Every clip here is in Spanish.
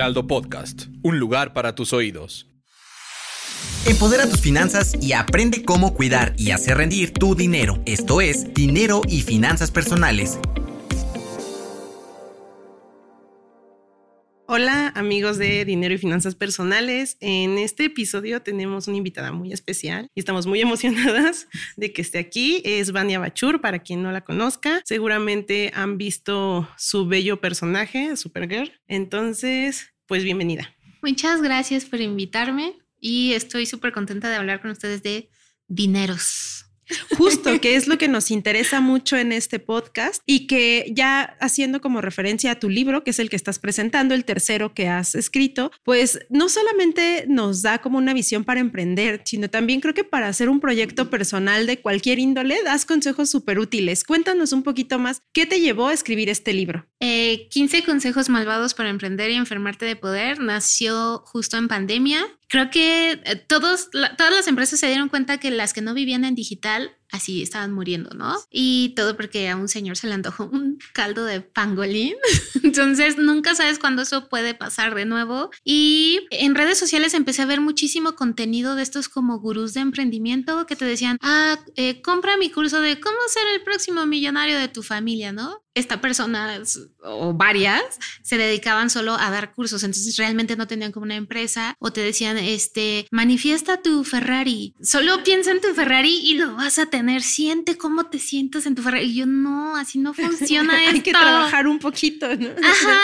Heraldo Podcast, un lugar para tus oídos. Empodera tus finanzas y aprende cómo cuidar y hacer rendir tu dinero. Esto es Dinero y Finanzas Personales Hola amigos de Dinero y Finanzas Personales. En este episodio tenemos una invitada muy especial y estamos muy emocionadas de que esté aquí. Es Vania Bachur, para quien no la conozca. Seguramente han visto su bello personaje, Supergirl. Entonces, pues bienvenida. Muchas gracias por invitarme y estoy súper contenta de hablar con ustedes de dineros. Justo, que es lo que nos interesa mucho en este podcast y que ya haciendo como referencia a tu libro, que es el que estás presentando, el tercero que has escrito, pues no solamente nos da como una visión para emprender, sino también creo que para hacer un proyecto personal de cualquier índole, das consejos súper útiles. Cuéntanos un poquito más, ¿qué te llevó a escribir este libro? 15 eh, consejos malvados para emprender y enfermarte de poder nació justo en pandemia creo que eh, todos, todas las empresas se dieron cuenta que las que no vivían en digital así estaban muriendo, ¿no? Y todo porque a un señor se le antojó un caldo de pangolín. Entonces nunca sabes cuándo eso puede pasar de nuevo. Y en redes sociales empecé a ver muchísimo contenido de estos como gurús de emprendimiento que te decían, ah, eh, compra mi curso de cómo ser el próximo millonario de tu familia, ¿no? esta persona o varias se dedicaban solo a dar cursos, entonces realmente no tenían como una empresa o te decían, este, manifiesta tu Ferrari, solo piensa en tu Ferrari y lo vas a tener, siente cómo te sientes en tu Ferrari. Y yo no, así no funciona Hay que trabajar un poquito, ¿no? Ajá,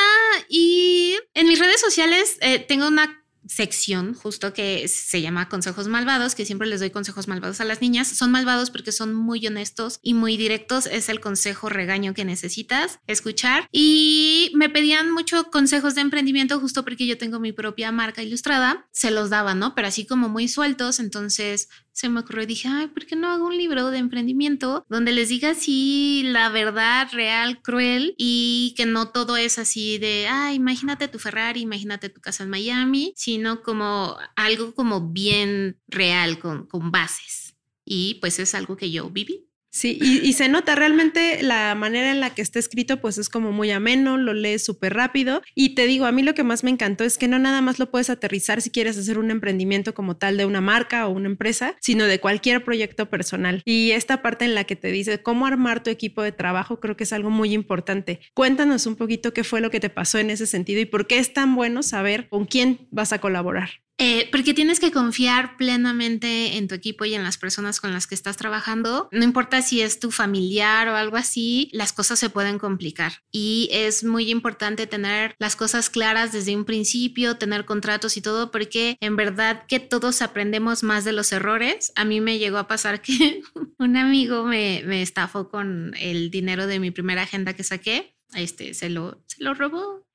y en mis redes sociales eh, tengo una sección justo que se llama consejos malvados, que siempre les doy consejos malvados a las niñas. Son malvados porque son muy honestos y muy directos. Es el consejo regaño que necesitas escuchar. Y me pedían mucho consejos de emprendimiento justo porque yo tengo mi propia marca ilustrada. Se los daba, ¿no? Pero así como muy sueltos. Entonces se me ocurrió y dije, ay, ¿por qué no hago un libro de emprendimiento donde les diga así la verdad real, cruel y que no todo es así de, ay, imagínate tu Ferrari, imagínate tu casa en Miami, sino como algo como bien real, con, con bases. Y pues es algo que yo viví. Sí, y, se nota realmente la manera en la que está escrito, pues es como muy ameno, lo lees súper rápido. Y te digo, a mí lo que más me encantó es que no nada más lo puedes aterrizar si quieres hacer un emprendimiento como tal de una marca o una empresa, sino de cualquier proyecto personal. Y esta parte en la que te dice cómo armar tu equipo de trabajo, creo que es algo muy importante. Cuéntanos un poquito qué fue lo que te pasó en ese sentido y por qué es tan bueno saber con quién vas a colaborar. Eh, porque tienes que confiar plenamente en tu equipo y en las personas con las que estás trabajando. No importa si es tu familiar o algo así, las cosas se pueden complicar. Y es muy importante tener las cosas claras desde un principio, tener contratos y todo, porque en verdad que todos aprendemos más de los errores. A mí me llegó a pasar que un amigo me, me estafó con el dinero de mi primera agenda que saqué. Este se lo, se lo robó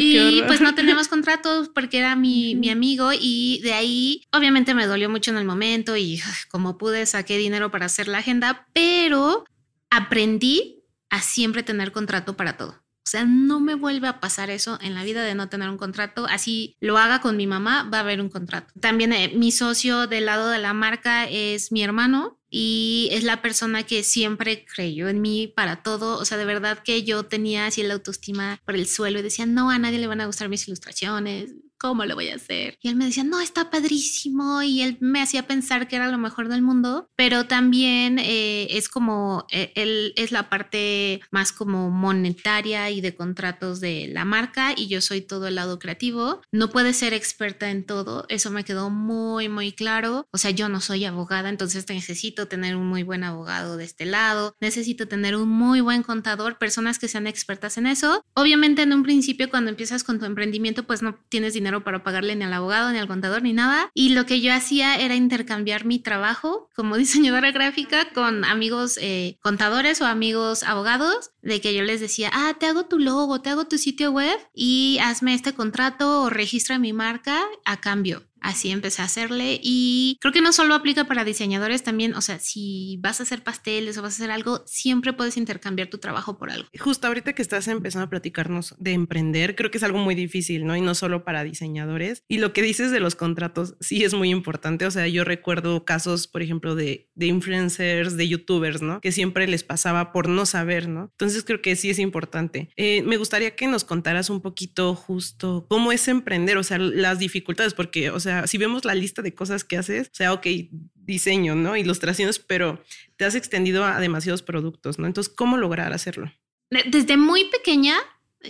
y pues no tenemos contratos porque era mi, mi, amigo y de ahí obviamente me dolió mucho en el momento y como pude saqué dinero para hacer la agenda, pero aprendí a siempre tener contrato para todo. O sea, no me vuelve a pasar eso en la vida de no tener un contrato. Así lo haga con mi mamá, va a haber un contrato. También eh, mi socio del lado de la marca es mi hermano y es la persona que siempre creyó en mí para todo. O sea, de verdad que yo tenía así la autoestima por el suelo y decía, no, a nadie le van a gustar mis ilustraciones. ¿Cómo lo voy a hacer? Y él me decía, no, está padrísimo. Y él me hacía pensar que era lo mejor del mundo, pero también eh, es como, eh, él es la parte más como monetaria y de contratos de la marca y yo soy todo el lado creativo. No puedes ser experta en todo. Eso me quedó muy, muy claro. O sea, yo no soy abogada, entonces necesito tener un muy buen abogado de este lado. Necesito tener un muy buen contador, personas que sean expertas en eso. Obviamente en un principio cuando empiezas con tu emprendimiento, pues no tienes dinero para pagarle ni al abogado, ni al contador, ni nada. Y lo que yo hacía era intercambiar mi trabajo como diseñadora gráfica con amigos eh, contadores o amigos abogados, de que yo les decía, ah, te hago tu logo, te hago tu sitio web y hazme este contrato o registra mi marca a cambio así empecé a hacerle y creo que no solo aplica para diseñadores también, o sea, si vas a hacer pasteles o vas a hacer algo, siempre puedes intercambiar tu trabajo por algo. Justo ahorita que estás empezando a platicarnos de emprender, creo que es algo muy difícil, ¿no? Y no solo para diseñadores. Y lo que dices de los contratos, sí es muy importante. O sea, yo recuerdo casos, por ejemplo, de, de influencers, de youtubers, ¿no? Que siempre les pasaba por no saber, ¿no? Entonces creo que sí es importante. Eh, me gustaría que nos contaras un poquito justo cómo es emprender, o sea, las dificultades, porque, o sea, si vemos la lista de cosas que haces, o sea, ok, diseño, ¿no? Ilustraciones, pero te has extendido a demasiados productos, ¿no? Entonces, ¿cómo lograr hacerlo? Desde muy pequeña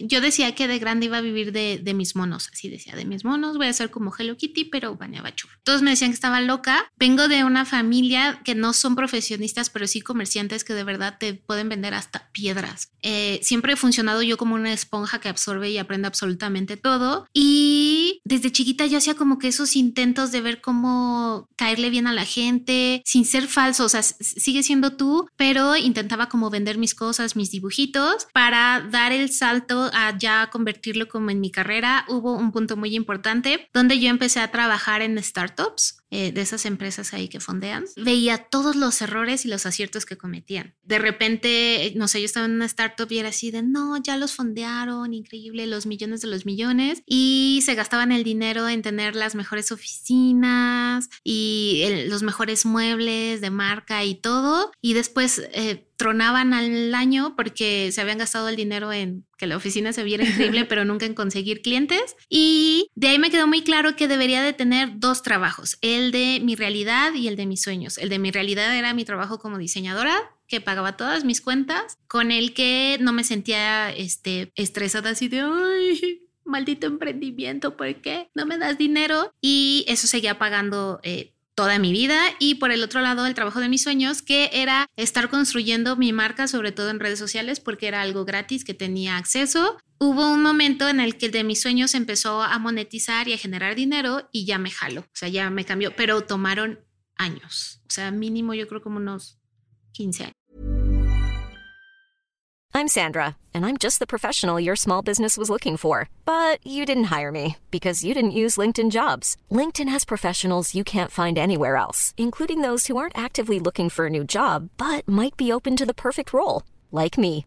yo decía que de grande iba a vivir de, mis monos, así decía, de mis monos, voy a ser como Hello Kitty, pero bañaba. Todos me decían que estaba loca. Vengo de una familia que no son profesionistas, pero sí comerciantes que de verdad te pueden vender hasta piedras. Eh, siempre he funcionado yo como una esponja que absorbe y aprende absolutamente todo. Y desde chiquita yo hacía como que esos intentos de ver cómo caerle bien a la gente, sin ser falso, o sea, sigue siendo tú, pero intentaba como vender mis cosas, mis dibujitos, para dar el salto a ya convertirlo como en mi carrera, hubo un punto muy importante donde yo empecé a trabajar en startups eh, de esas empresas ahí que fondean. Veía todos los errores y los aciertos que cometían. De repente, no sé, yo estaba en una startup y era así de, no, ya los fondearon, increíble, los millones de los millones y se gastaban el dinero en tener las mejores oficinas y los mejores muebles de marca y todo. Y después... Eh, tronaban al año porque se habían gastado el dinero en que la oficina se viera increíble, pero nunca en conseguir clientes. Y de ahí me quedó muy claro que debería de tener dos trabajos, el de mi realidad y el de mis sueños. El de mi realidad era mi trabajo como diseñadora que pagaba todas mis cuentas, con el que no me sentía este, estresada así de, ay, maldito emprendimiento, ¿por qué no me das dinero? Y eso seguía pagando eh, toda mi vida y por el otro lado el trabajo de mis sueños que era estar construyendo mi marca sobre todo en redes sociales porque era algo gratis que tenía acceso. Hubo un momento en el que de mis sueños empezó a monetizar y a generar dinero y ya me jaló, o sea, ya me cambió, pero tomaron años, o sea, mínimo yo creo como unos 15 años. I'm Sandra, and I'm just the professional your small business was looking for. But you didn't hire me because you didn't use LinkedIn jobs. LinkedIn has professionals you can't find anywhere else, including those who aren't actively looking for a new job but might be open to the perfect role, like me.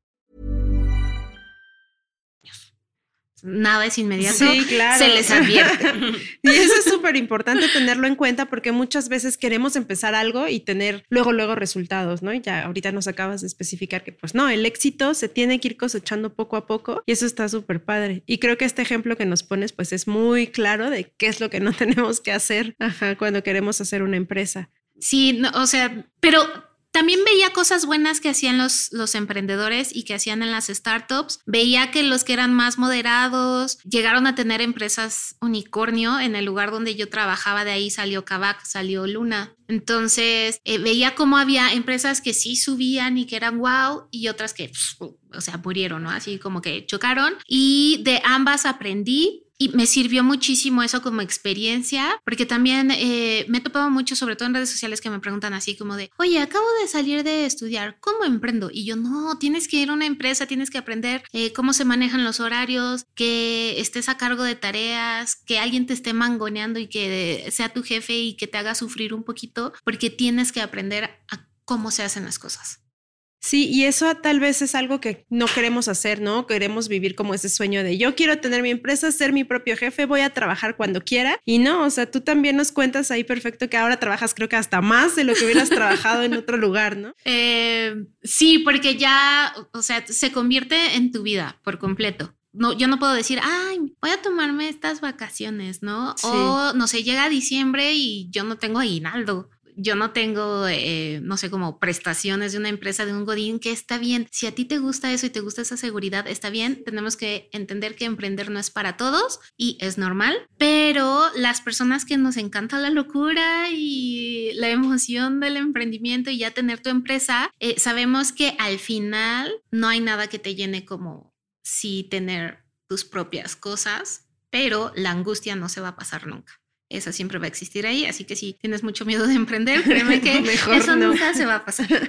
Nada es inmediato, sí, claro. se les advierte. y eso es súper importante tenerlo en cuenta porque muchas veces queremos empezar algo y tener luego, luego resultados, ¿no? Y ya ahorita nos acabas de especificar que pues no, el éxito se tiene que ir cosechando poco a poco y eso está súper padre. Y creo que este ejemplo que nos pones pues es muy claro de qué es lo que no tenemos que hacer cuando queremos hacer una empresa. Sí, no, o sea, pero también veía cosas buenas que hacían los, los emprendedores y que hacían en las startups. Veía que los que eran más moderados llegaron a tener empresas unicornio. En el lugar donde yo trabajaba, de ahí salió Kavak, salió Luna. Entonces eh, veía cómo había empresas que sí subían y que eran wow y otras que, o sea, murieron. Así como que chocaron. Y de ambas aprendí y me sirvió muchísimo eso como experiencia, porque también eh, me he topado mucho, sobre todo en redes sociales, que me preguntan así como de, oye, acabo de salir de estudiar, ¿cómo emprendo? Y yo, no, tienes que ir a una empresa, tienes que aprender eh, cómo se manejan los horarios, que estés a cargo de tareas, que alguien te esté mangoneando y que sea tu jefe y que te haga sufrir un poquito, porque tienes que aprender a cómo se hacen las cosas. Sí, y eso tal vez es algo que no queremos hacer, ¿no? Queremos vivir como ese sueño de yo quiero tener mi empresa, ser mi propio jefe, voy a trabajar cuando quiera. Y no, o sea, tú también nos cuentas ahí perfecto que ahora trabajas creo que hasta más de lo que hubieras trabajado en otro lugar, ¿no? Eh, sí, porque ya, o sea, se convierte en tu vida por completo no, yo no puedo decir, ay, voy a tomarme estas vacaciones, ¿no? O no sé, llega diciembre y yo no tengo aguinaldo yo no tengo, eh, no sé, como prestaciones de una empresa, de un Godín, que está bien. Si a ti te gusta eso y te gusta esa seguridad, está bien. Tenemos que entender que emprender no es para todos y es normal, pero las personas que nos encanta la locura y la emoción del emprendimiento y ya tener tu empresa, eh, sabemos que al final no hay nada que te llene como si tener tus propias cosas, pero la angustia no se va a pasar nunca. Esa siempre va a existir ahí, así que si tienes mucho miedo de emprender, créeme que Mejor eso no. nunca se va a pasar.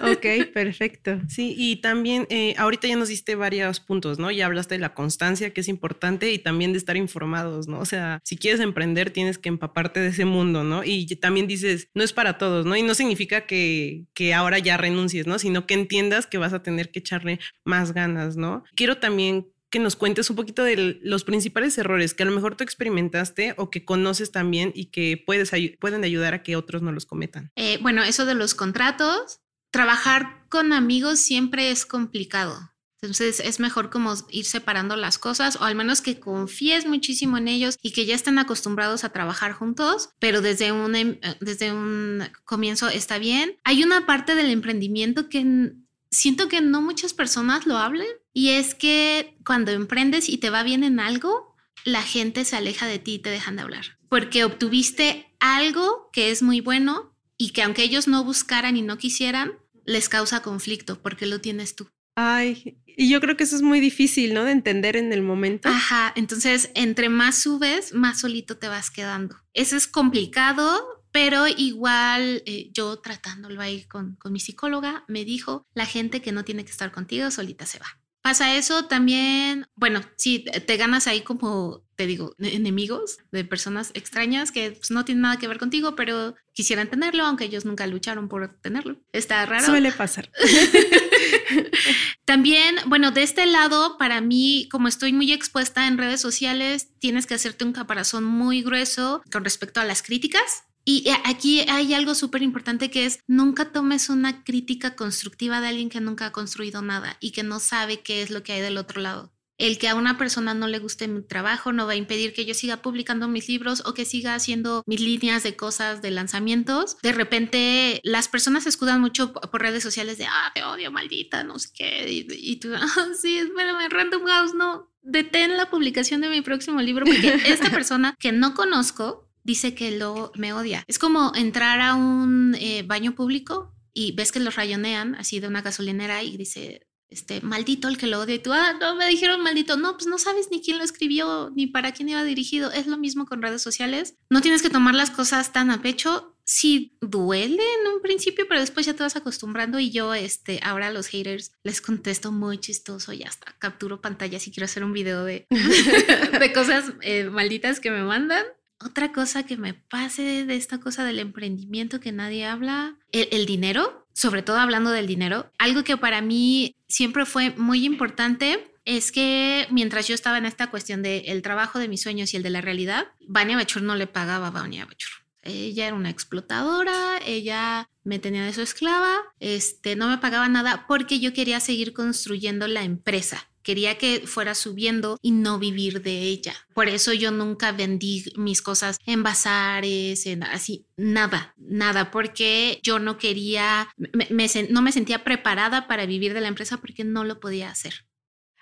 Ok, perfecto. Sí, y también eh, ahorita ya nos diste varios puntos, ¿no? Ya hablaste de la constancia, que es importante, y también de estar informados, ¿no? O sea, si quieres emprender, tienes que empaparte de ese mundo, ¿no? Y también dices, no es para todos, ¿no? Y no significa que, que ahora ya renuncies, ¿no? Sino que entiendas que vas a tener que echarle más ganas, ¿no? Quiero también que nos cuentes un poquito de los principales errores que a lo mejor tú experimentaste o que conoces también y que puedes pueden ayudar a que otros no los cometan. Eh, bueno, eso de los contratos, trabajar con amigos siempre es complicado. Entonces es mejor como ir separando las cosas o al menos que confíes muchísimo en ellos y que ya estén acostumbrados a trabajar juntos, pero desde un, em- eh, desde un comienzo está bien. Hay una parte del emprendimiento que siento que no muchas personas lo hablan y es que cuando emprendes y te va bien en algo, la gente se aleja de ti y te dejan de hablar porque obtuviste algo que es muy bueno y que aunque ellos no buscaran y no quisieran, les causa conflicto porque lo tienes tú. Ay, y yo creo que eso es muy difícil, ¿no? De entender en el momento. Ajá, entonces entre más subes, más solito te vas quedando. Eso es complicado, pero igual eh, yo tratándolo ahí con, con mi psicóloga, me dijo, la gente que no tiene que estar contigo solita se va. Pasa eso también, bueno, sí, te ganas ahí como, te digo, e- enemigos de personas extrañas que pues, no tienen nada que ver contigo, pero quisieran tenerlo, aunque ellos nunca lucharon por tenerlo. Está raro. Suele pasar. También, bueno, de este lado, para mí, como estoy muy expuesta en redes sociales, tienes que hacerte un caparazón muy grueso con respecto a las críticas. Y eh, aquí hay algo súper importante que es nunca tomes una crítica constructiva de alguien que nunca ha construido nada y que no sabe qué es lo que hay del otro lado. El que a una persona no le guste mi trabajo no va a impedir que yo siga publicando mis libros o que siga haciendo mis líneas de cosas de lanzamientos. De repente las personas se escudan mucho por redes sociales de, ah, te odio, maldita, no sé qué. Y, y tú, ah, sí, espérame, Random House, no. Detén la publicación de mi próximo libro porque esta persona que no conozco dice que lo me odia. Es como entrar a un eh, baño público y ves que lo rayonean así de una gasolinera y dice, este, maldito el que lo odia. Tú, ah, no, me dijeron maldito. No, pues no sabes ni quién lo escribió, ni para quién iba dirigido. Es lo mismo con redes sociales. No tienes que tomar las cosas tan a pecho. Sí duele en un principio, pero después ya te vas acostumbrando y yo, este, ahora a los haters les contesto muy chistoso y hasta capturo pantalla si quiero hacer un video de, de cosas eh, malditas que me mandan. Otra cosa que me pase de esta cosa del emprendimiento que nadie habla, el, dinero, sobre todo hablando del dinero, algo que para mí siempre fue muy importante es que mientras yo estaba en esta cuestión del el trabajo de mis sueños y el de la realidad, Vania Bachur no le pagaba a Vania Bachur. Ella era una explotadora, ella me tenía de su esclava, este, no me pagaba nada porque yo quería seguir construyendo la empresa. Quería que fuera subiendo y no vivir de ella. Por eso yo nunca vendí mis cosas en bazares, en así, nada, nada, porque yo no quería, me- no me sentía preparada para vivir de la empresa porque no lo podía hacer.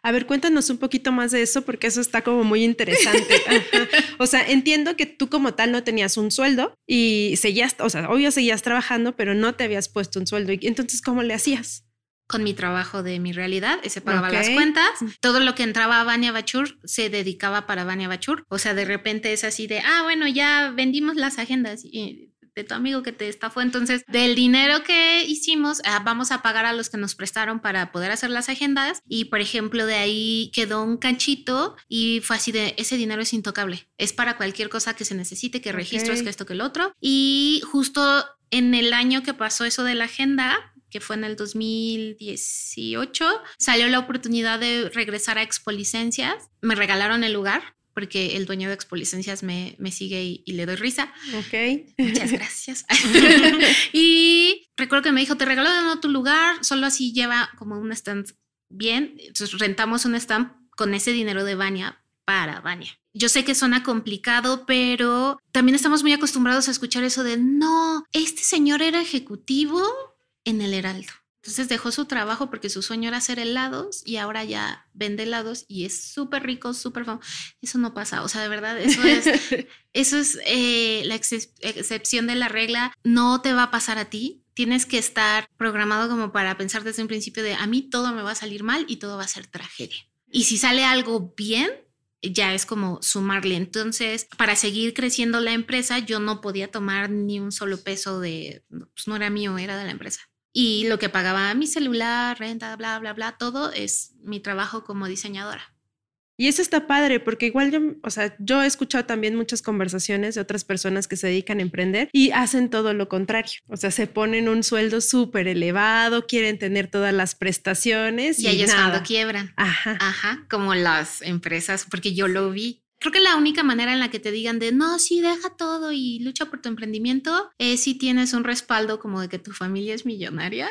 A ver, cuéntanos un poquito más de eso porque eso está como muy interesante. Ajá. O sea, entiendo que tú como tal no tenías un sueldo y seguías, o sea, obvio seguías trabajando, pero no te habías puesto un sueldo. ¿Y entonces cómo le hacías? Con mi trabajo de mi realidad, ese pagaba Ok. las cuentas. Todo lo que entraba a Vania Bachur se dedicaba para Vania Bachur. O sea, de repente es así de, ah, bueno, ya vendimos las agendas y de tu amigo que te estafó. Entonces, del dinero que hicimos, ah, vamos a pagar a los que nos prestaron para poder hacer las agendas. Y, por ejemplo, de ahí quedó un canchito y fue así de, ese dinero es intocable. Es para cualquier cosa que se necesite, que registros, Ok. que esto, que el otro. Y justo en el año que pasó eso de la agenda, que fue en el 2018, salió la oportunidad de regresar a Expolicencias. Me regalaron el lugar porque el dueño de Expolicencias me, me sigue y, y le doy risa. Ok. Muchas gracias. y recuerdo que me dijo, te regalo de tu lugar, solo así lleva como un stand bien. Entonces rentamos un stand con ese dinero de Vania para Vania. Yo sé que suena complicado, pero también estamos muy acostumbrados a escuchar eso de, no, este señor era ejecutivo en el Heraldo. Entonces dejó su trabajo porque su sueño era hacer helados y ahora ya vende helados y es súper rico, súper famoso. Eso no pasa, o sea, de verdad, eso es, eso es eh, la ex- excepción de la regla. No te va a pasar a ti. Tienes que estar programado como para pensar desde un principio de a mí todo me va a salir mal y todo va a ser tragedia. Y si sale algo bien, ya es como sumarle. Entonces, para seguir creciendo la empresa, yo no podía tomar ni un solo peso de, pues no era mío, era de la empresa. Y lo que pagaba mi celular, renta, bla, bla, bla, todo es mi trabajo como diseñadora. Y eso está padre, porque igual yo, o sea, yo he escuchado también muchas conversaciones de otras personas que se dedican a emprender y hacen todo lo contrario. O sea, se ponen un sueldo súper elevado, quieren tener todas las prestaciones. Y, ellos cuando quiebran. Ajá. Ajá, como las empresas, porque yo lo vi. Creo que la única manera en la que te digan de no, sí, deja todo y lucha por tu emprendimiento es si tienes un respaldo como de que tu familia es millonaria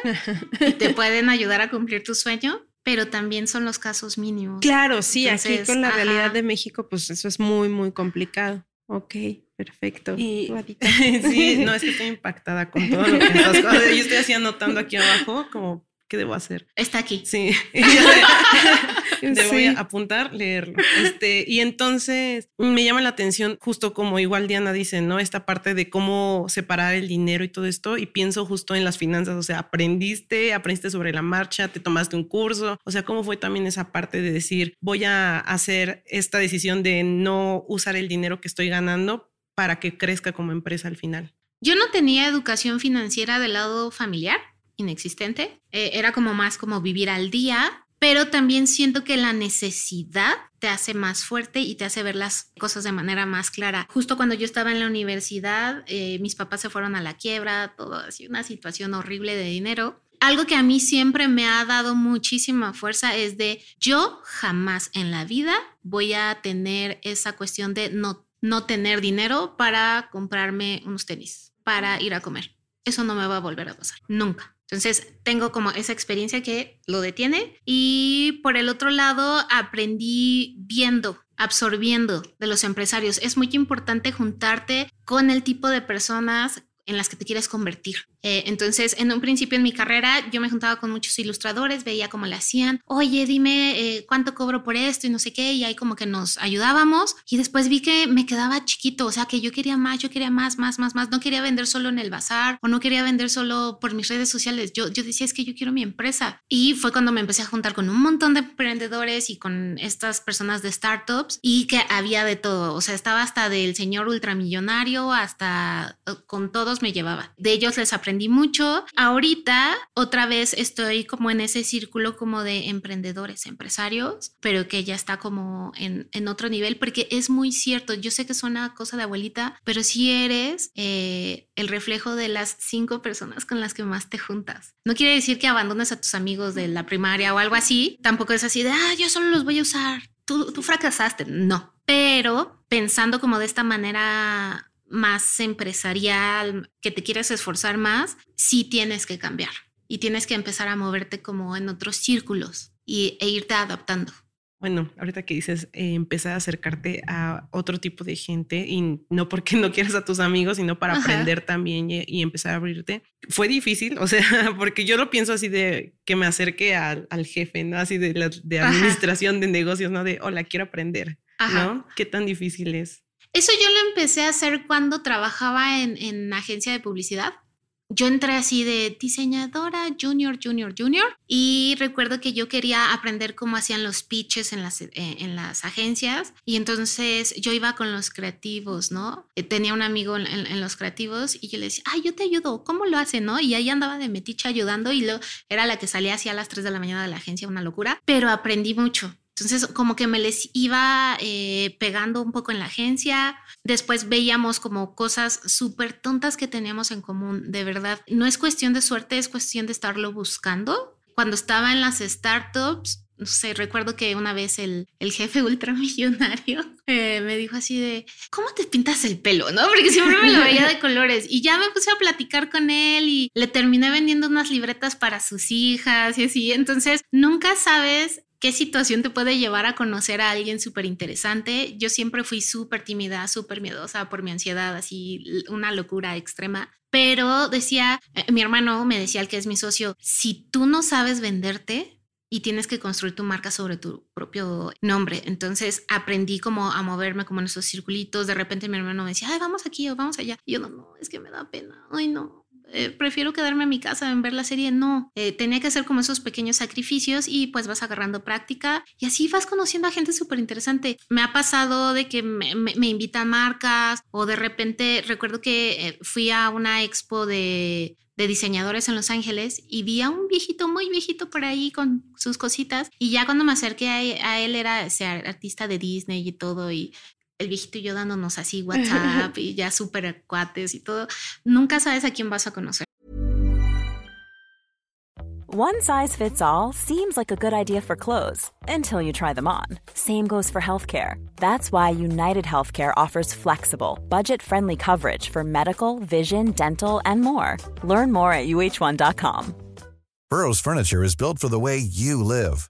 y te pueden ayudar a cumplir tu sueño pero también son los casos mínimos. Claro, sí, aquí con la realidad de México, pues eso es muy, muy complicado. Ok, perfecto. Y, sí, no, es que estoy impactada con todo lo que estás. Yo estoy así anotando aquí abajo como ¿qué debo hacer? Está aquí. Sí. Debo apuntar, leerlo. Este, y entonces me llama la atención, justo como igual Diana dice, ¿no? Esta parte de cómo separar el dinero y todo esto. Y pienso justo en las finanzas, o sea, aprendiste, aprendiste sobre la marcha, te tomaste un curso. O sea, ¿cómo fue también esa parte de decir, voy a hacer esta decisión de no usar el dinero que estoy ganando para que crezca como empresa al final? Yo no tenía educación financiera del lado familiar inexistente. Eh, era como más como vivir al día, pero también siento que la necesidad te hace más fuerte y te hace ver las cosas de manera más clara. Justo cuando yo estaba en la universidad, eh, mis papás se fueron a la quiebra, todo así, una situación horrible de dinero. Algo que a mí siempre me ha dado muchísima fuerza es de yo jamás en la vida voy a tener esa cuestión de no, no tener dinero para comprarme unos tenis, para ir a comer. Eso no me va a volver a pasar, nunca. Entonces, tengo como esa experiencia que lo detiene y por el otro lado, aprendí viendo, absorbiendo de los empresarios. Es muy importante juntarte con el tipo de personas en las que te quieres convertir. Eh, entonces, en un principio en mi carrera, yo me juntaba con muchos ilustradores, veía cómo le hacían, oye, dime eh, cuánto cobro por esto y no sé qué, y ahí como que nos ayudábamos. Y después vi que me quedaba chiquito, o sea, que yo quería más, yo quería más, más, más, más. No quería vender solo en el bazar o no quería vender solo por mis redes sociales. Yo, yo decía, es que yo quiero mi empresa. Y fue cuando me empecé a juntar con un montón de emprendedores y con estas personas de startups y que había de todo. O sea, estaba hasta del señor ultramillonario hasta eh, con todos me llevaba. De ellos les aprendí mucho. Ahorita otra vez estoy como en ese círculo como de emprendedores, empresarios, pero que ya está como en, en otro nivel porque es muy cierto. Yo sé que es una cosa de abuelita, pero si eres eh, el reflejo de las cinco personas con las que más te juntas. No quiere decir que abandones a tus amigos de la primaria o algo así. Tampoco es así de, ah, yo solo los voy a usar. Tú, tú fracasaste. No. Pero pensando como de esta manera más empresarial, que te quieres esforzar más, sí tienes que cambiar y tienes que empezar a moverte como en otros círculos y, e irte adaptando. Bueno, ahorita que dices eh, empezar a acercarte a otro tipo de gente y no porque no quieras a tus amigos, sino para aprender también y, empezar a abrirte. Fue difícil, o sea, porque yo lo pienso así de que me acerque al, jefe, ¿no? Así de, la, de administración de negocios, ¿no? De, hola, quiero aprender, ¿no? ¿Qué tan difícil es? Eso yo lo empecé a hacer cuando trabajaba en, en agencia de publicidad. Yo entré así de diseñadora junior, junior, junior y recuerdo que yo quería aprender cómo hacían los pitches en las, eh, en las agencias y entonces yo iba con los creativos, ¿no? Eh, tenía un amigo en, los creativos y yo le decía, ay, yo te ayudo, ¿cómo lo hace, no? Y ahí andaba de metiche ayudando y lo, era la que salía así a las 3 de la mañana de la agencia, una locura, pero aprendí mucho. Entonces, como que me les iba eh, pegando un poco en la agencia. Después veíamos como cosas súper tontas que teníamos en común. De verdad, no es cuestión de suerte, es cuestión de estarlo buscando. Cuando estaba en las startups, no sé, recuerdo que una vez el, el jefe ultramillonario eh, me dijo así de, ¿cómo te pintas el pelo? ¿No? Porque siempre me lo veía de colores. Y ya me puse a platicar con él y le terminé vendiendo unas libretas para sus hijas y así. Entonces, nunca sabes qué situación te puede llevar a conocer a alguien súper interesante. Yo siempre fui súper tímida, súper miedosa por mi ansiedad, así una locura extrema. Pero decía, eh, mi hermano me decía, el que es mi socio, si tú no sabes venderte, y tienes que construir tu marca sobre tu propio nombre. Entonces aprendí como a moverme como en esos circulitos. De repente mi hermano me decía, ay, vamos aquí o vamos allá. Y yo no, no, es que me da pena. Ay, no, eh, prefiero quedarme en mi casa en ver la serie. No, eh, tenía que hacer como esos pequeños sacrificios y pues vas agarrando práctica y así vas conociendo a gente súper interesante. Me ha pasado de que me, me, invitan marcas o de repente recuerdo que eh, fui a una expo de diseñadores en Los Ángeles y vi a un viejito muy viejito por ahí con sus cositas y ya cuando me acerqué a, él era artista de Disney y todo y el viejito y yo dándonos así WhatsApp y ya súper cuates y todo. Nunca sabes a quién vas a conocer. One size fits all seems like a good idea for clothes until you try them on. Same goes for healthcare. That's why United Healthcare offers flexible, budget friendly coverage for medical, vision, dental, and more. Learn more at uh1.com. Burrow's Furniture is built for the way you live.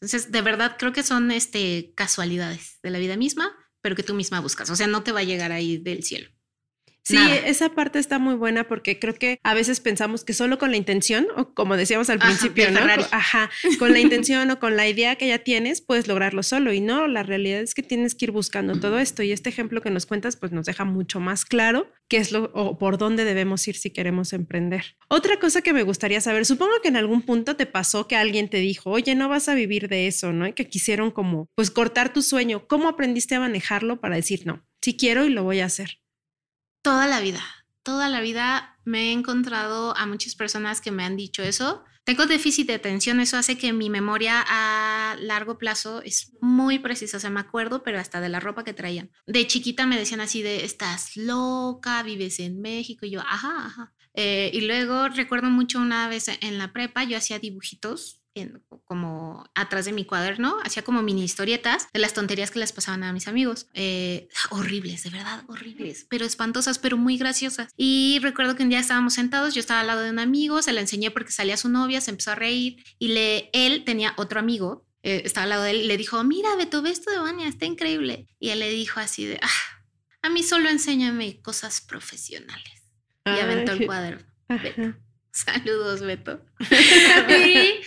Entonces, de verdad, creo que son este, casualidades de la vida misma, pero que tú misma buscas. O sea, no te va a llegar ahí del cielo. Sí, esa parte está muy buena porque creo que a veces pensamos que solo con la intención, o como decíamos al principio, ¿no? Ajá, con la intención o con la idea que ya tienes, puedes lograrlo solo. Y no, la realidad es que tienes que ir buscando todo esto. Y este ejemplo que nos cuentas, pues nos deja mucho más claro qué es lo o por dónde debemos ir si queremos emprender. Otra cosa que me gustaría saber, supongo que en algún punto te pasó que alguien te dijo, oye, no vas a vivir de eso, ¿no? Y que quisieron como, pues cortar tu sueño. ¿Cómo aprendiste a manejarlo para decir, no, si quiero y lo voy a hacer? Toda la vida, toda la vida me he encontrado a muchas personas que me han dicho eso. Tengo déficit de atención, eso hace que mi memoria a largo plazo es muy precisa, o sea, me acuerdo, pero hasta de la ropa que traían. De chiquita me decían así de, estás loca, vives en México, y yo, ajá, ajá. Eh, y luego recuerdo mucho una vez en la prepa, yo hacía dibujitos como atrás de mi cuaderno, hacía como mini historietas de las tonterías que les pasaban a mis amigos. Eh, horribles, de verdad, horribles, pero espantosas, pero muy graciosas. Y recuerdo que un día estábamos sentados, yo estaba al lado de un amigo, se la enseñé porque salía su novia, se empezó a reír y le, él tenía otro amigo, eh, estaba al lado de él y le dijo, mira, Beto, ve esto de Vania, está increíble. Y él le dijo así de, ah, a mí solo enséñame cosas profesionales. Y aventó el cuaderno. Saludos, Beto. y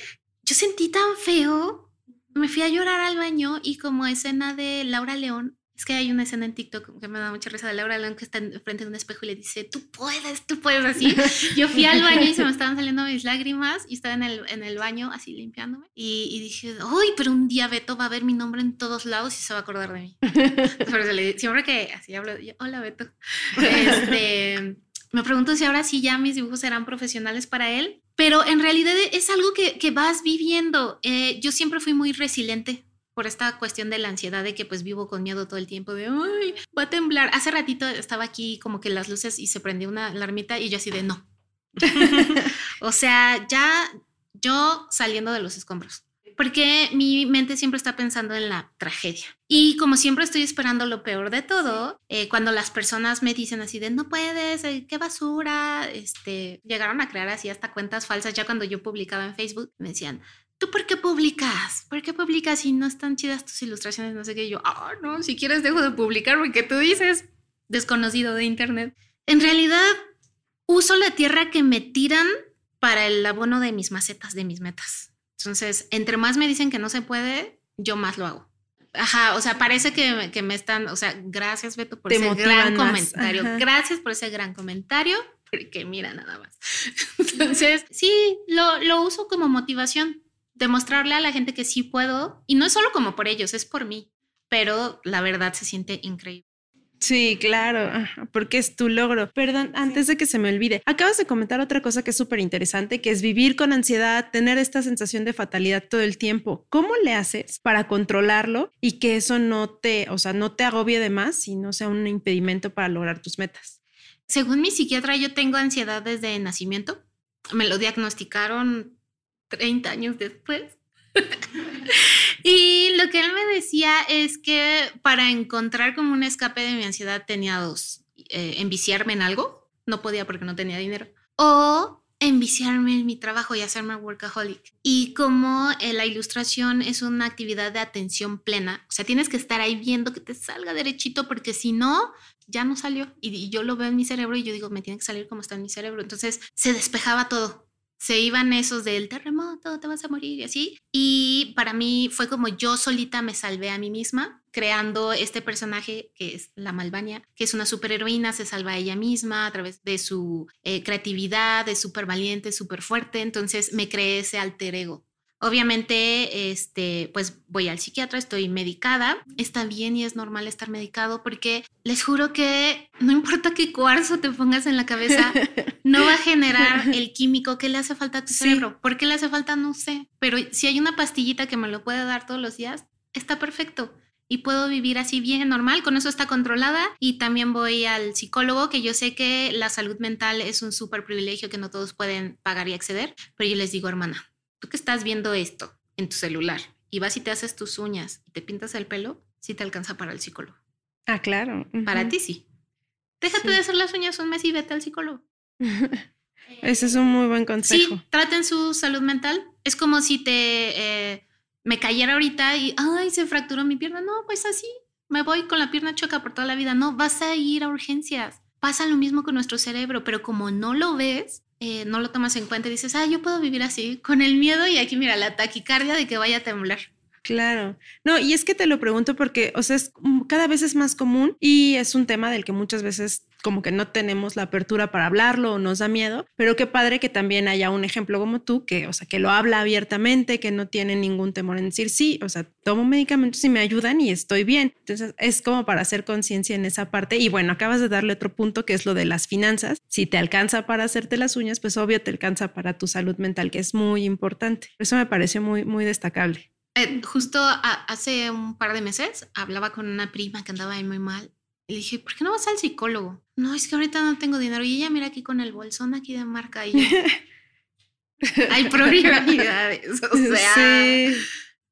yo sentí tan feo. Me fui a llorar al baño y como escena de Laura León, es que hay una escena en TikTok que me da mucha risa de Laura León que está frente de un espejo y le dice, tú puedes, tú puedes así. Yo fui al baño y se me estaban saliendo mis lágrimas y estaba en el, en el baño así limpiándome y, dije, uy, pero un día Beto va a ver mi nombre en todos lados y se va a acordar de mí. siempre que así hablo, yo, hola Beto. Este, me pregunto si ahora sí ya mis dibujos serán profesionales para él, pero en realidad es algo que, que vas viviendo. Eh, yo siempre fui muy resiliente por esta cuestión de la ansiedad de que pues vivo con miedo todo el tiempo de, ay, va a temblar. Hace ratito estaba aquí como que las luces y se prendió una alarmita y yo así de, no. o sea, ya yo saliendo de los escombros porque mi mente siempre está pensando en la tragedia. Y como siempre estoy esperando lo peor de todo, eh, cuando las personas me dicen así de no puedes, eh, qué basura, este, llegaron a crear así hasta cuentas falsas ya cuando yo publicaba en Facebook, me decían, ¿tú por qué publicas? ¿Por qué publicas y no están chidas tus ilustraciones? No sé qué. yo, ah, no, si quieres dejo de publicar porque tú dices, desconocido de Internet. En realidad, uso la tierra que me tiran para el abono de mis macetas, de mis metas. Entonces, entre más me dicen que no se puede, yo más lo hago. Ajá, o sea, parece que, que me están, o sea, gracias Beto por ese gran comentario. Gracias por ese gran comentario, porque mira nada más. Entonces, sí, lo, lo uso como motivación, demostrarle a la gente que sí puedo, y no es solo como por ellos, es por mí, pero la verdad se siente increíble. Sí, claro, porque es tu logro. Perdón, antes de que se me olvide, acabas de comentar otra cosa que es súper interesante, que es vivir con ansiedad, tener esta sensación de fatalidad todo el tiempo. ¿Cómo le haces para controlarlo y que eso no te, o sea, no te agobie de más y no sea un impedimento para lograr tus metas? Según mi psiquiatra, yo tengo ansiedad desde nacimiento. Me lo diagnosticaron 30 años después. y lo que él me decía es que para encontrar como un escape de mi ansiedad tenía dos, eh, enviciarme en algo no podía porque no tenía dinero. O enviciarme en mi trabajo y hacerme workaholic. Y como eh, la ilustración es una actividad de atención plena, o sea, tienes que estar ahí viendo que te salga derechito porque si no, ya no salió. Y, y yo lo veo en mi cerebro y yo digo, me tiene que salir como está en mi cerebro. Entonces se despejaba todo se iban esos del terremoto, te vas a morir y así. Y para mí fue como yo solita me salvé a mí misma, creando este personaje que es la Malvania, que es una superheroína, se salva a ella misma a través de su eh, creatividad, es súper valiente, súper fuerte. Entonces me creé ese alter ego. Obviamente, este, pues voy al psiquiatra, estoy medicada. Está bien y es normal estar medicado porque les juro que no importa qué cuarzo te pongas en la cabeza, no va a generar el químico que le hace falta a tu cerebro. ¿Por qué le hace falta? No sé. Pero si hay una pastillita que me lo puede dar todos los días, está perfecto y puedo vivir así bien normal, con eso está controlada y también voy al psicólogo, que yo sé que la salud mental es un súper privilegio que no todos pueden pagar y acceder, pero yo les digo, hermana, tú que estás viendo esto en tu celular y vas y te haces tus uñas y te pintas el pelo, sí te alcanza para el psicólogo. Ah, claro. Para ti sí. Déjate de hacer las uñas un mes y vete al psicólogo. Ese es un muy buen consejo. Sí, traten su salud mental. Es como si te eh, me cayera ahorita y ay, se fracturó mi pierna. No, pues así. Me voy con la pierna choca por toda la vida. No, vas a ir a urgencias. Pasa lo mismo con nuestro cerebro, pero como no lo ves, eh, no lo tomas en cuenta y dices, ah, yo puedo vivir así, con el miedo y aquí mira la taquicardia de que vaya a temblar. Claro. No, y es que te lo pregunto porque, o sea, es, cada vez es más común y es un tema del que muchas veces como que no tenemos la apertura para hablarlo o nos da miedo, pero qué padre que también haya un ejemplo como tú, que, o sea, que lo habla abiertamente, que no tiene ningún temor en decir, sí, o sea, tomo medicamentos y me ayudan y estoy bien. Entonces, es como para hacer conciencia en esa parte. Y bueno, acabas de darle otro punto que es lo de las finanzas. Si te alcanza para hacerte las uñas, pues obvio te alcanza para tu salud mental, que es muy importante. Eso me pareció muy, muy destacable. Eh, justo hace un par de meses hablaba con una prima que andaba ahí muy mal. Y le dije, ¿por qué no vas al psicólogo? No, es que ahorita no tengo dinero. Y ella mira aquí con el bolsón aquí de marca. Y hay prioridades. O sea,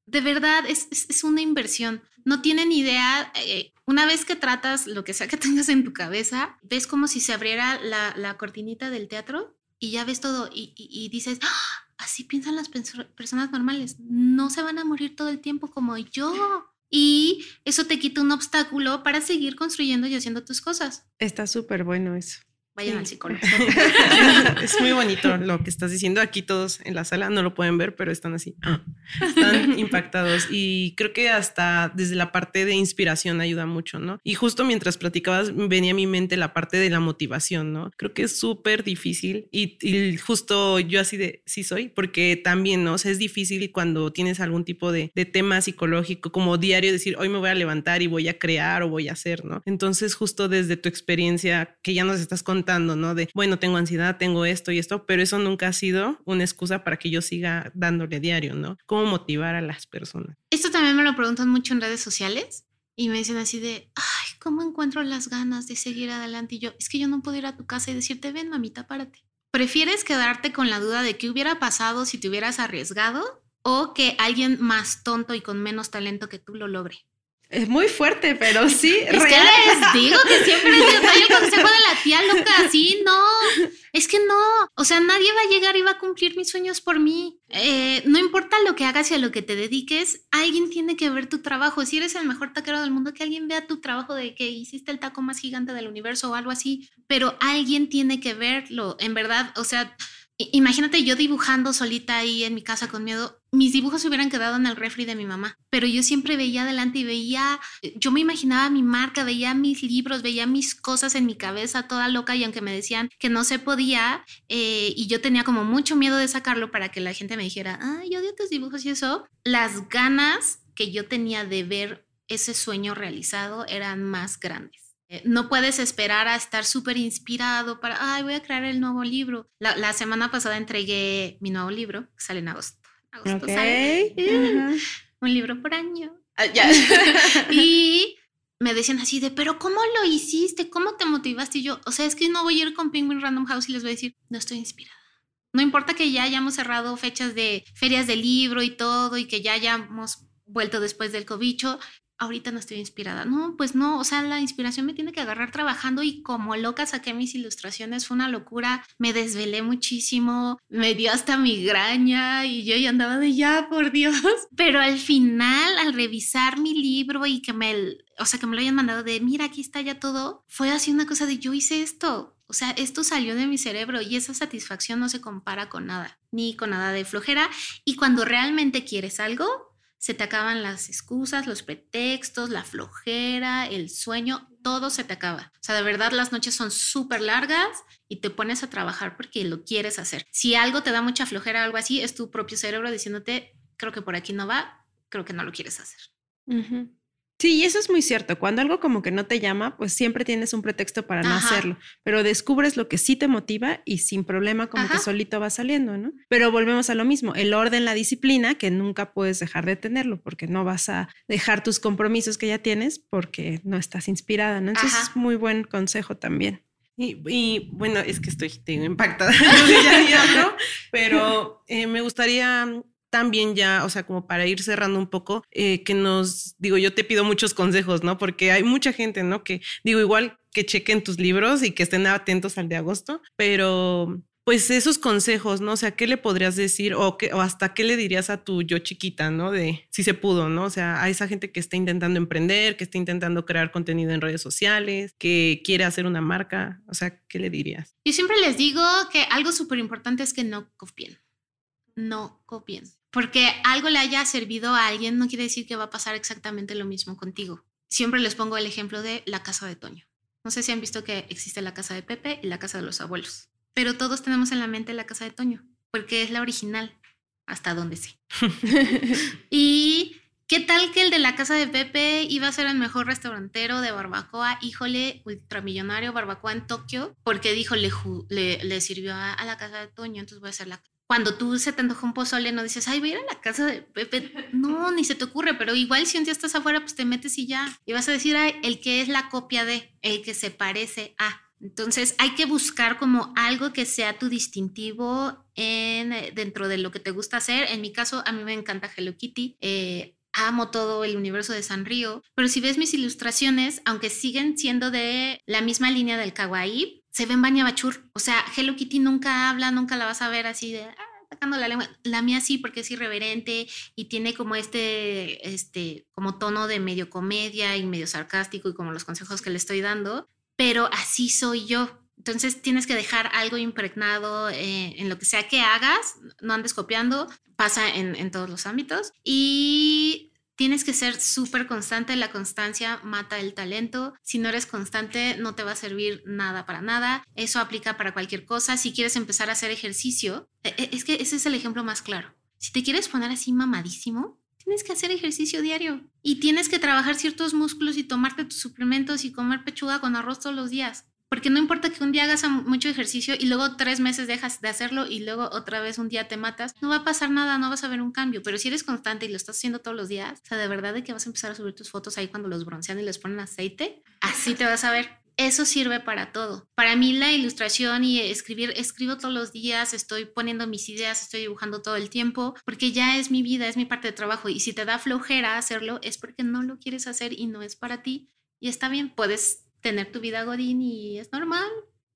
de verdad es, es, una inversión. No tienen idea. Eh, una vez que tratas lo que sea que tengas en tu cabeza, ves como si se abriera la, la cortinita del teatro y ya ves todo y, y, dices, ¡Ah! así piensan las personas normales, no se van a morir todo el tiempo como yo. Y eso te quita un obstáculo para seguir construyendo y haciendo tus cosas. Está súper bueno eso. Vayan al psicólogo. es muy bonito lo que estás diciendo. Aquí todos en la sala no lo pueden ver, pero están así. Ah. Están impactados. Y creo que hasta desde la parte de inspiración ayuda mucho, ¿no? Y justo mientras platicabas, venía a mi mente la parte de la motivación, ¿no? Creo que es súper difícil. Y, justo yo así de sí soy, porque también, ¿no? O sea, es difícil cuando tienes algún tipo de, de tema psicológico, como diario, decir, hoy me voy a levantar y voy a crear o voy a hacer, ¿no? Entonces, justo desde tu experiencia que ya nos estás contando, ¿no? De, bueno, tengo ansiedad, tengo esto y esto, pero eso nunca ha sido una excusa para que yo siga dándole diario, ¿no? ¿Cómo motivar a las personas? Esto también me lo preguntan mucho en redes sociales y me dicen así de, ay, ¿cómo encuentro las ganas de seguir adelante? Y yo, es que yo no puedo ir a tu casa y decirte, ven, mamita, párate. ¿Prefieres quedarte con la duda de qué hubiera pasado si te hubieras arriesgado o que alguien más tonto y con menos talento que tú lo logre? Es muy fuerte, pero sí. Es que les digo que siempre les doy el consejo de la tía loca. Sí, no. Es que no. O sea, nadie va a llegar y va a cumplir mis sueños por mí. Eh, no importa lo que hagas y a lo que te dediques, alguien tiene que ver tu trabajo. Si eres el mejor taquero del mundo, que alguien vea tu trabajo de que hiciste el taco más gigante del universo o algo así. Pero alguien tiene que verlo. En verdad, o sea Imagínate yo dibujando solita ahí en mi casa con miedo. Mis dibujos se hubieran quedado en el refri de mi mamá, pero yo siempre veía adelante y veía, yo me imaginaba mi marca, veía mis libros, veía mis cosas en mi cabeza toda loca y aunque me decían que no se podía eh, y yo tenía como mucho miedo de sacarlo para que la gente me dijera, ay, yo odio tus dibujos y eso, las ganas que yo tenía de ver ese sueño realizado eran más grandes. Eh, no puedes esperar a estar súper inspirado para, ay, voy a crear el nuevo libro. La, semana pasada entregué mi nuevo libro, que sale en agosto. agosto sale. Un libro por año. Ah, y me decían así de, pero ¿cómo lo hiciste? ¿Cómo te motivaste? Y yo, o sea, es que no voy a ir con Penguin Random House y les voy a decir, no estoy inspirada. No importa que ya hayamos cerrado fechas de ferias de libro y todo y que ya hayamos vuelto después del cobicho, ahorita no estoy inspirada. No, pues no, o sea, la inspiración me tiene que agarrar trabajando y como loca saqué mis ilustraciones, fue una locura, me desvelé muchísimo, me dio hasta migraña y yo ya andaba de ya, por Dios. Pero al final, al revisar mi libro y que me, o sea, que me lo hayan mandado de, mira, aquí está ya todo, fue así una cosa de, yo hice esto. O sea, esto salió de mi cerebro y esa satisfacción no se compara con nada, ni con nada de flojera. Y cuando realmente quieres algo, se te acaban las excusas, los pretextos, la flojera, el sueño, todo se te acaba. O sea, de verdad las noches son súper largas y te pones a trabajar porque lo quieres hacer. Si algo te da mucha flojera, algo así, es tu propio cerebro diciéndote, creo que por aquí no va, creo que no lo quieres hacer. Sí, y eso es muy cierto. Cuando algo como que no te llama, pues siempre tienes un pretexto para no hacerlo, pero descubres lo que sí te motiva y sin problema como que solito va saliendo, ¿no? Pero volvemos a lo mismo, el orden, la disciplina, que nunca puedes dejar de tenerlo porque no vas a dejar tus compromisos que ya tienes porque no estás inspirada, ¿no? Entonces es muy buen consejo también. Y, bueno, es que estoy impactada, pero eh, me gustaría también ya, o sea, como para ir cerrando un poco, eh, que nos, digo, yo te pido muchos consejos, ¿no? Porque hay mucha gente, ¿no? Que digo, igual que chequen tus libros y que estén atentos al de agosto, pero pues esos consejos, ¿no? O sea, ¿qué le podrías decir o, qué, o hasta qué le dirías a tu yo chiquita, ¿no? De si se pudo, ¿no? O sea, a esa gente que está intentando emprender, que está intentando crear contenido en redes sociales, que quiere hacer una marca, o sea, ¿qué le dirías? Yo siempre les digo que algo súper importante es que no copien, no copien porque algo le haya servido a alguien no quiere decir que va a pasar exactamente lo mismo contigo. Siempre les pongo el ejemplo de la casa de Toño. No sé si han visto que existe la casa de Pepe y la casa de los abuelos, pero todos tenemos en la mente la casa de Toño, porque es la original, hasta donde sí. y ¿Qué tal que el de la casa de Pepe iba a ser el mejor restaurantero de barbacoa? Híjole, ultramillonario barbacoa en Tokio, porque dijo, le, le, sirvió a, a, la casa de Toño, entonces voy a hacer la cuando tú se te antoja un pozole, no dices, ay, voy a ir a la casa de Pepe. No, ni se te ocurre, pero igual si un día estás afuera, pues te metes y ya. Y vas a decir, ay, el que es la copia de, el que se parece a. Entonces hay que buscar como algo que sea tu distintivo en, eh, dentro de lo que te gusta hacer. En mi caso, a mí me encanta Hello Kitty. Eh, amo todo el universo de Sanrio, pero si ves mis ilustraciones, aunque siguen siendo de la misma línea del kawaii, se ven baña bachur. O sea, Hello Kitty nunca habla, nunca la vas a ver así de ah, sacando la lengua. La mía sí, porque es irreverente y tiene como este, este, como tono de medio comedia y medio sarcástico y como los consejos que le estoy dando. Pero así soy yo. Entonces tienes que dejar algo impregnado eh, en lo que sea que hagas, no andes copiando, pasa en, en todos los ámbitos. Y Tienes que ser súper constante, la constancia mata el talento. Si no eres constante, no te va a servir nada para nada. Eso aplica para cualquier cosa. Si quieres empezar a hacer ejercicio, e, e, es que ese es el ejemplo más claro. Si te quieres poner así mamadísimo, tienes que hacer ejercicio diario y tienes que trabajar ciertos músculos y tomarte tus suplementos y comer pechuga con arroz todos los días. Porque no importa que un día hagas mucho ejercicio y luego tres meses dejas de hacerlo y luego otra vez un día te matas, no va a pasar nada, no vas a ver un cambio. Pero si eres constante y lo estás haciendo todos los días, o sea, de verdad de que vas a empezar a subir tus fotos ahí cuando los broncean y les ponen aceite, así te vas a ver. Eso sirve para todo. Para mí la ilustración y escribir, escribo todos los días, estoy poniendo mis ideas, estoy dibujando todo el tiempo, porque ya es mi vida, es mi parte de trabajo. Y si te da flojera hacerlo, es porque no lo quieres hacer y no es para ti. Y está bien, puedes tener tu vida godín y es normal.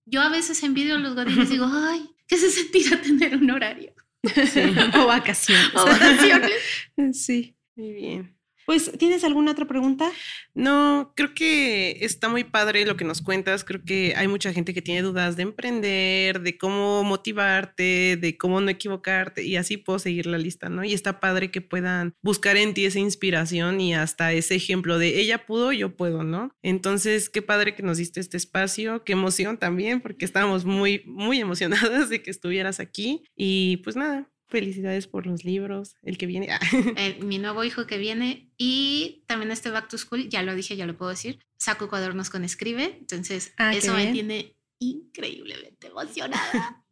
Yo a veces envidio a los godines y digo, ay, ¿qué se sentirá tener un horario? o vacaciones. O vacaciones. sí. Muy bien. Pues, ¿tienes alguna otra pregunta? No, creo que está muy padre lo que nos cuentas. Creo que hay mucha gente que tiene dudas de emprender, de cómo motivarte, de cómo no equivocarte y así puedo seguir la lista, ¿no? Y está padre que puedan buscar en ti esa inspiración y hasta ese ejemplo de ella pudo, yo puedo, ¿no? Entonces, qué padre que nos diste este espacio, qué emoción también, porque estábamos muy, muy emocionadas de que estuvieras aquí y pues nada, Felicidades por los libros, el que viene. mi nuevo hijo que viene y también este Back to School, ya lo dije, ya lo puedo decir, saco cuadernos con escribe, entonces ah, eso me tiene increíblemente emocionada.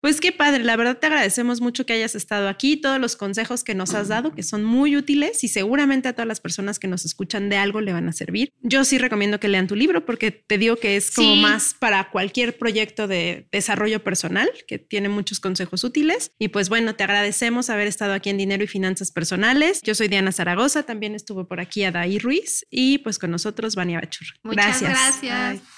Pues qué padre, la verdad te agradecemos mucho que hayas estado aquí, todos los consejos que nos has dado, que son muy útiles y seguramente a todas las personas que nos escuchan de algo le van a servir. Yo sí recomiendo que lean tu libro porque te digo que es como Sí. más para cualquier proyecto de desarrollo personal, que tiene muchos consejos útiles. Y pues bueno, te agradecemos haber estado aquí en Dinero y Finanzas Personales. Yo soy Diana Zaragoza, también estuvo por aquí Adaí Ruiz y pues con nosotros Vania Bachur. Muchas gracias. gracias.